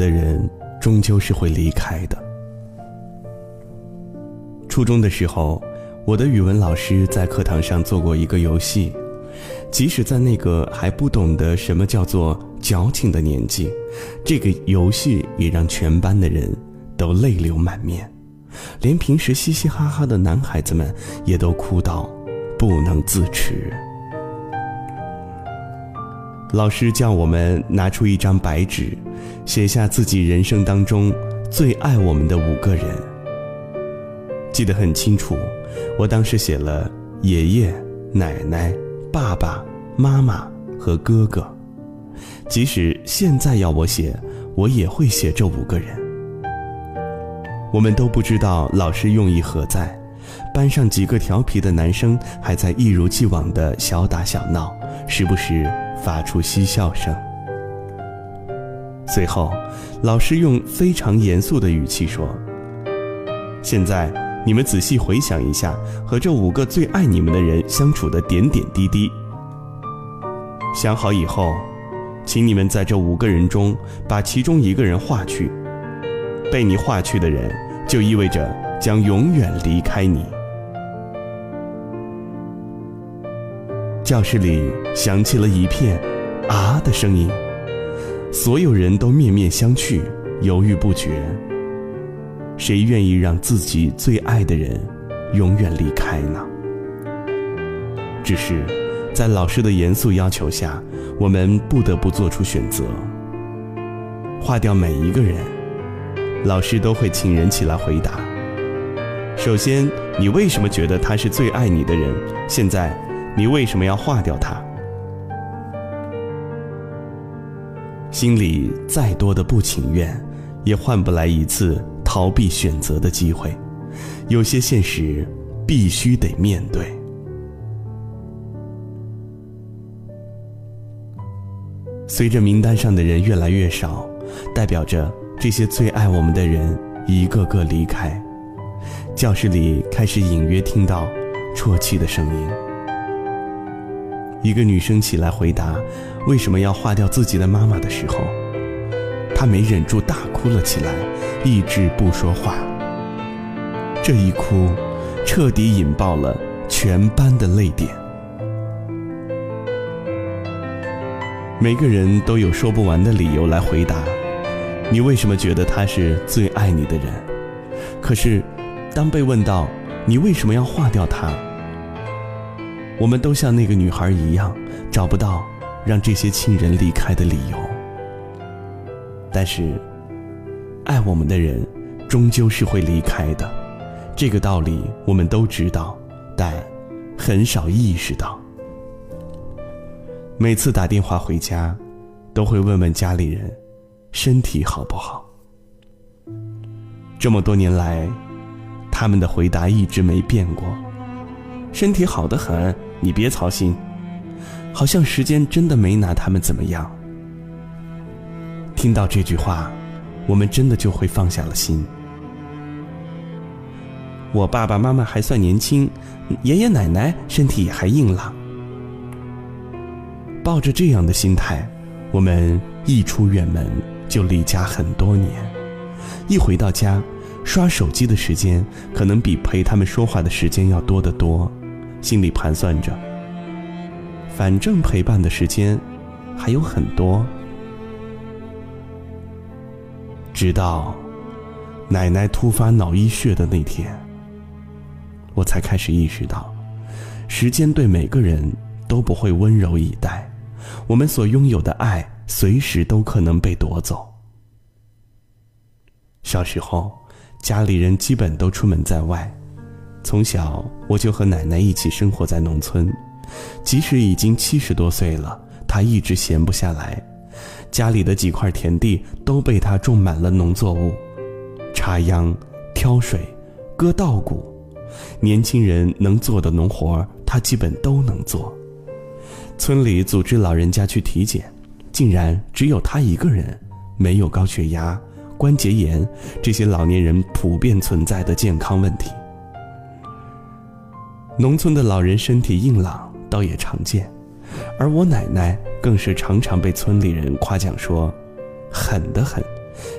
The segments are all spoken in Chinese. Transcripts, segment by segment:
的人终究是会离开的。初中的时候，我的语文老师在课堂上做过一个游戏，即使在那个还不懂得什么叫做矫情的年纪，这个游戏也让全班的人都泪流满面，连平时嘻嘻哈哈的男孩子们也都哭到不能自持。老师叫我们拿出一张白纸，写下自己人生当中最爱我们的五个人。记得很清楚，我当时写了爷爷、奶奶、爸爸妈妈和哥哥。即使现在要我写，我也会写这五个人。我们都不知道老师用意何在，班上几个调皮的男生还在一如既往的小打小闹，时不时。发出嬉笑声。随后，老师用非常严肃的语气说：“现在你们仔细回想一下和这五个最爱你们的人相处的点点滴滴。想好以后，请你们在这五个人中把其中一个人划去。被你划去的人，就意味着将永远离开你。”教室里响起了一片“啊”的声音，所有人都面面相觑，犹豫不决。谁愿意让自己最爱的人永远离开呢？只是，在老师的严肃要求下，我们不得不做出选择。划掉每一个人，老师都会请人起来回答。首先，你为什么觉得他是最爱你的人？现在。你为什么要划掉它？心里再多的不情愿，也换不来一次逃避选择的机会。有些现实必须得面对。随着名单上的人越来越少，代表着这些最爱我们的人一个个离开。教室里开始隐约听到啜泣的声音。一个女生起来回答：“为什么要划掉自己的妈妈的时候，她没忍住大哭了起来，一直不说话。这一哭，彻底引爆了全班的泪点。每个人都有说不完的理由来回答，你为什么觉得他是最爱你的人？可是，当被问到你为什么要划掉他？”我们都像那个女孩一样，找不到让这些亲人离开的理由。但是，爱我们的人终究是会离开的，这个道理我们都知道，但很少意识到。每次打电话回家，都会问问家里人身体好不好。这么多年来，他们的回答一直没变过，身体好得很。你别操心，好像时间真的没拿他们怎么样。听到这句话，我们真的就会放下了心。我爸爸妈妈还算年轻，爷爷奶奶身体也还硬朗。抱着这样的心态，我们一出远门就离家很多年，一回到家，刷手机的时间可能比陪他们说话的时间要多得多。心里盘算着，反正陪伴的时间还有很多。直到奶奶突发脑溢血的那天，我才开始意识到，时间对每个人都不会温柔以待，我们所拥有的爱随时都可能被夺走。小时候，家里人基本都出门在外。从小我就和奶奶一起生活在农村，即使已经七十多岁了，她一直闲不下来。家里的几块田地都被她种满了农作物，插秧、挑水、割稻谷，年轻人能做的农活她基本都能做。村里组织老人家去体检，竟然只有她一个人没有高血压、关节炎这些老年人普遍存在的健康问题。农村的老人身体硬朗，倒也常见，而我奶奶更是常常被村里人夸奖说：“狠得很，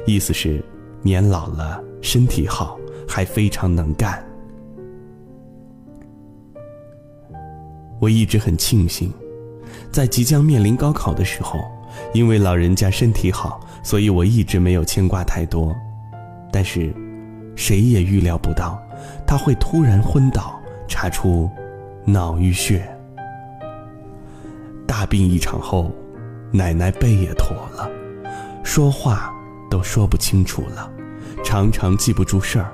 意思是年老了身体好，还非常能干。我一直很庆幸，在即将面临高考的时候，因为老人家身体好，所以我一直没有牵挂太多。但是，谁也预料不到，他会突然昏倒，查出脑淤血。大病一场后，奶奶背也驼了，说话都说不清楚了，常常记不住事儿。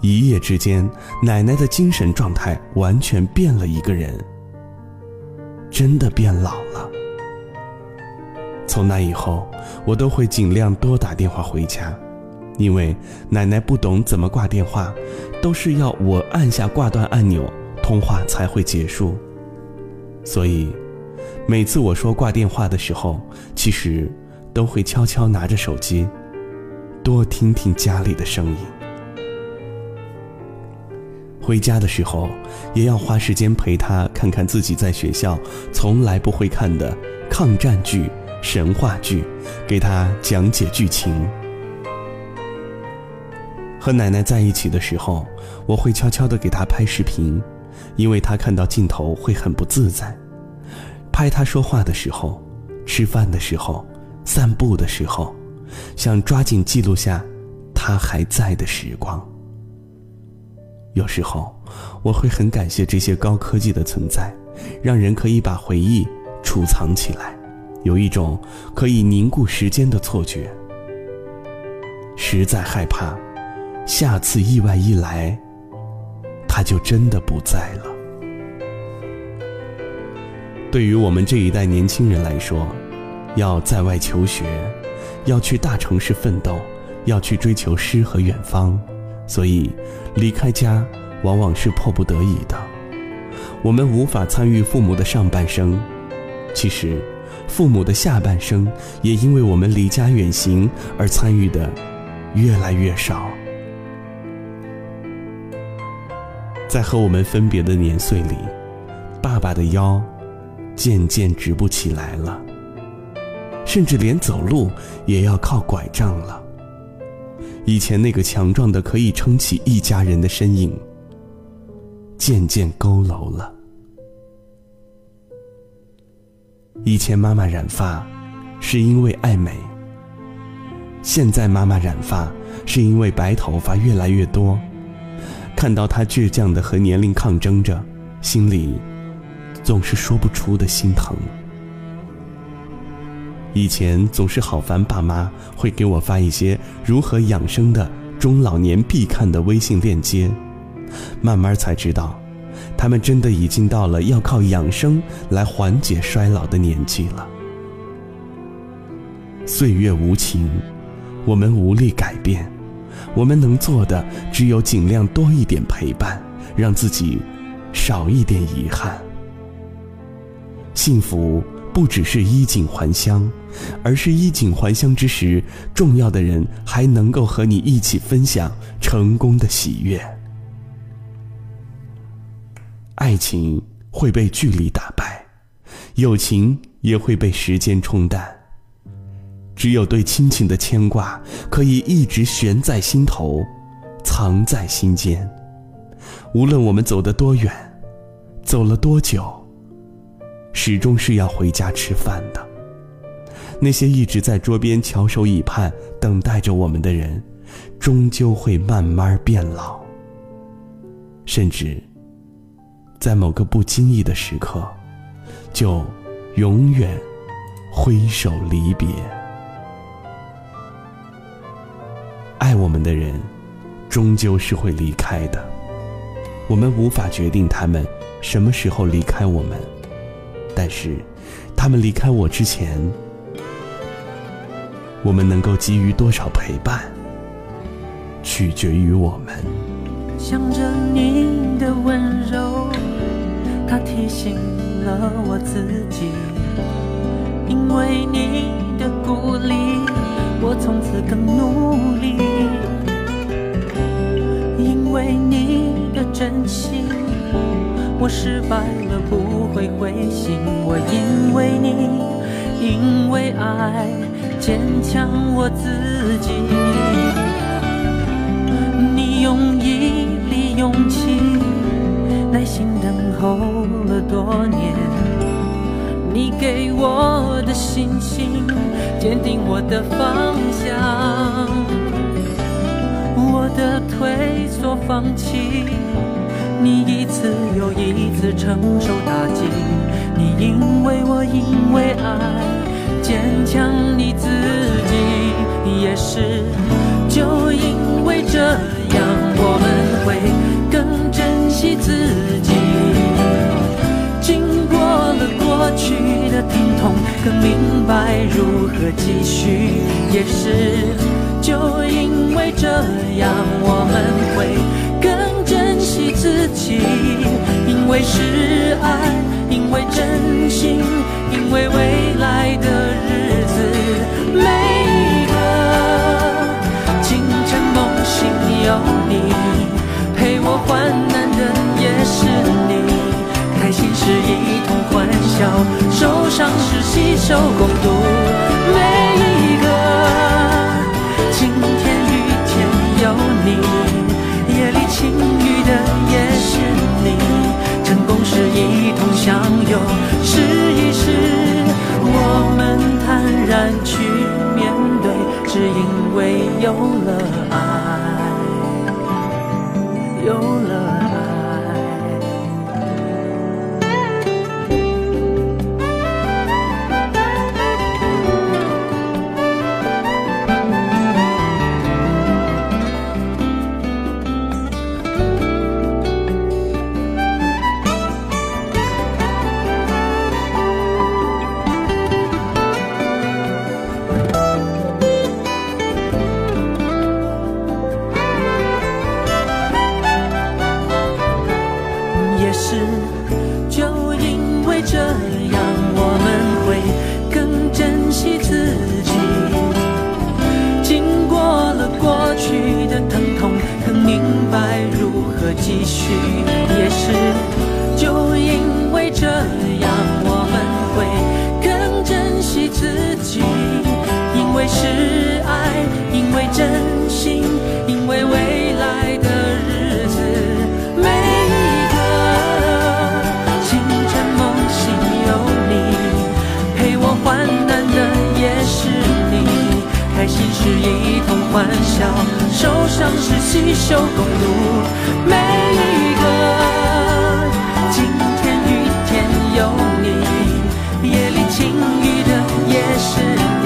一夜之间，奶奶的精神状态完全变了一个人，真的变老了。从那以后，我都会尽量多打电话回家，因为奶奶不懂怎么挂电话，都是要我按下挂断按钮，通话才会结束。所以，每次我说挂电话的时候，其实都会悄悄拿着手机，多听听家里的声音。回家的时候，也要花时间陪他看看自己在学校从来不会看的抗战剧、神话剧，给他讲解剧情。和奶奶在一起的时候，我会悄悄地给她拍视频，因为她看到镜头会很不自在。拍她说话的时候、吃饭的时候、散步的时候，想抓紧记录下她还在的时光。有时候，我会很感谢这些高科技的存在，让人可以把回忆储藏起来，有一种可以凝固时间的错觉。实在害怕，下次意外一来，他就真的不在了。对于我们这一代年轻人来说，要在外求学，要去大城市奋斗，要去追求诗和远方。所以，离开家往往是迫不得已的。我们无法参与父母的上半生，其实，父母的下半生也因为我们离家远行而参与的越来越少。在和我们分别的年岁里，爸爸的腰渐渐直不起来了，甚至连走路也要靠拐杖了。以前那个强壮的可以撑起一家人的身影，渐渐佝偻了。以前妈妈染发，是因为爱美；现在妈妈染发，是因为白头发越来越多。看到他倔强的和年龄抗争着，心里总是说不出的心疼。以前总是好烦，爸妈会给我发一些如何养生的中老年必看的微信链接，慢慢才知道，他们真的已经到了要靠养生来缓解衰老的年纪了。岁月无情，我们无力改变，我们能做的只有尽量多一点陪伴，让自己少一点遗憾。幸福。不只是衣锦还乡，而是衣锦还乡之时，重要的人还能够和你一起分享成功的喜悦。爱情会被距离打败，友情也会被时间冲淡。只有对亲情的牵挂，可以一直悬在心头，藏在心间。无论我们走得多远，走了多久。始终是要回家吃饭的。那些一直在桌边翘首以盼、等待着我们的人，终究会慢慢变老。甚至，在某个不经意的时刻，就永远挥手离别。爱我们的人，终究是会离开的。我们无法决定他们什么时候离开我们。但是，他们离开我之前，我们能够给予多少陪伴，取决于我们。想着你的温柔，它提醒了我自己。因为你的鼓励，我从此更努力。真心。我失败了，不会灰心。我因为你因为爱坚强我自己。你用一粒勇气，耐心等候了多年。你给我的信心，坚定我的方向。我的退缩放弃，你一次又一次承受打击。你因为我因为爱坚强你自己，也是就因为这样，我们会更珍惜自己。经过了过去的疼痛，更明白如何继续，也是就因为这样，我们会更珍惜自己，因为是爱，因为真心，因为未来的相拥，试一试，我们坦然去面对，只因为有了欢笑，受伤时携手共度每一个今天雨天有你，夜里晴雨的也是你。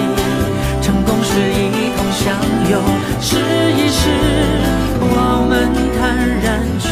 成功时一同享有，试一试，我们坦然去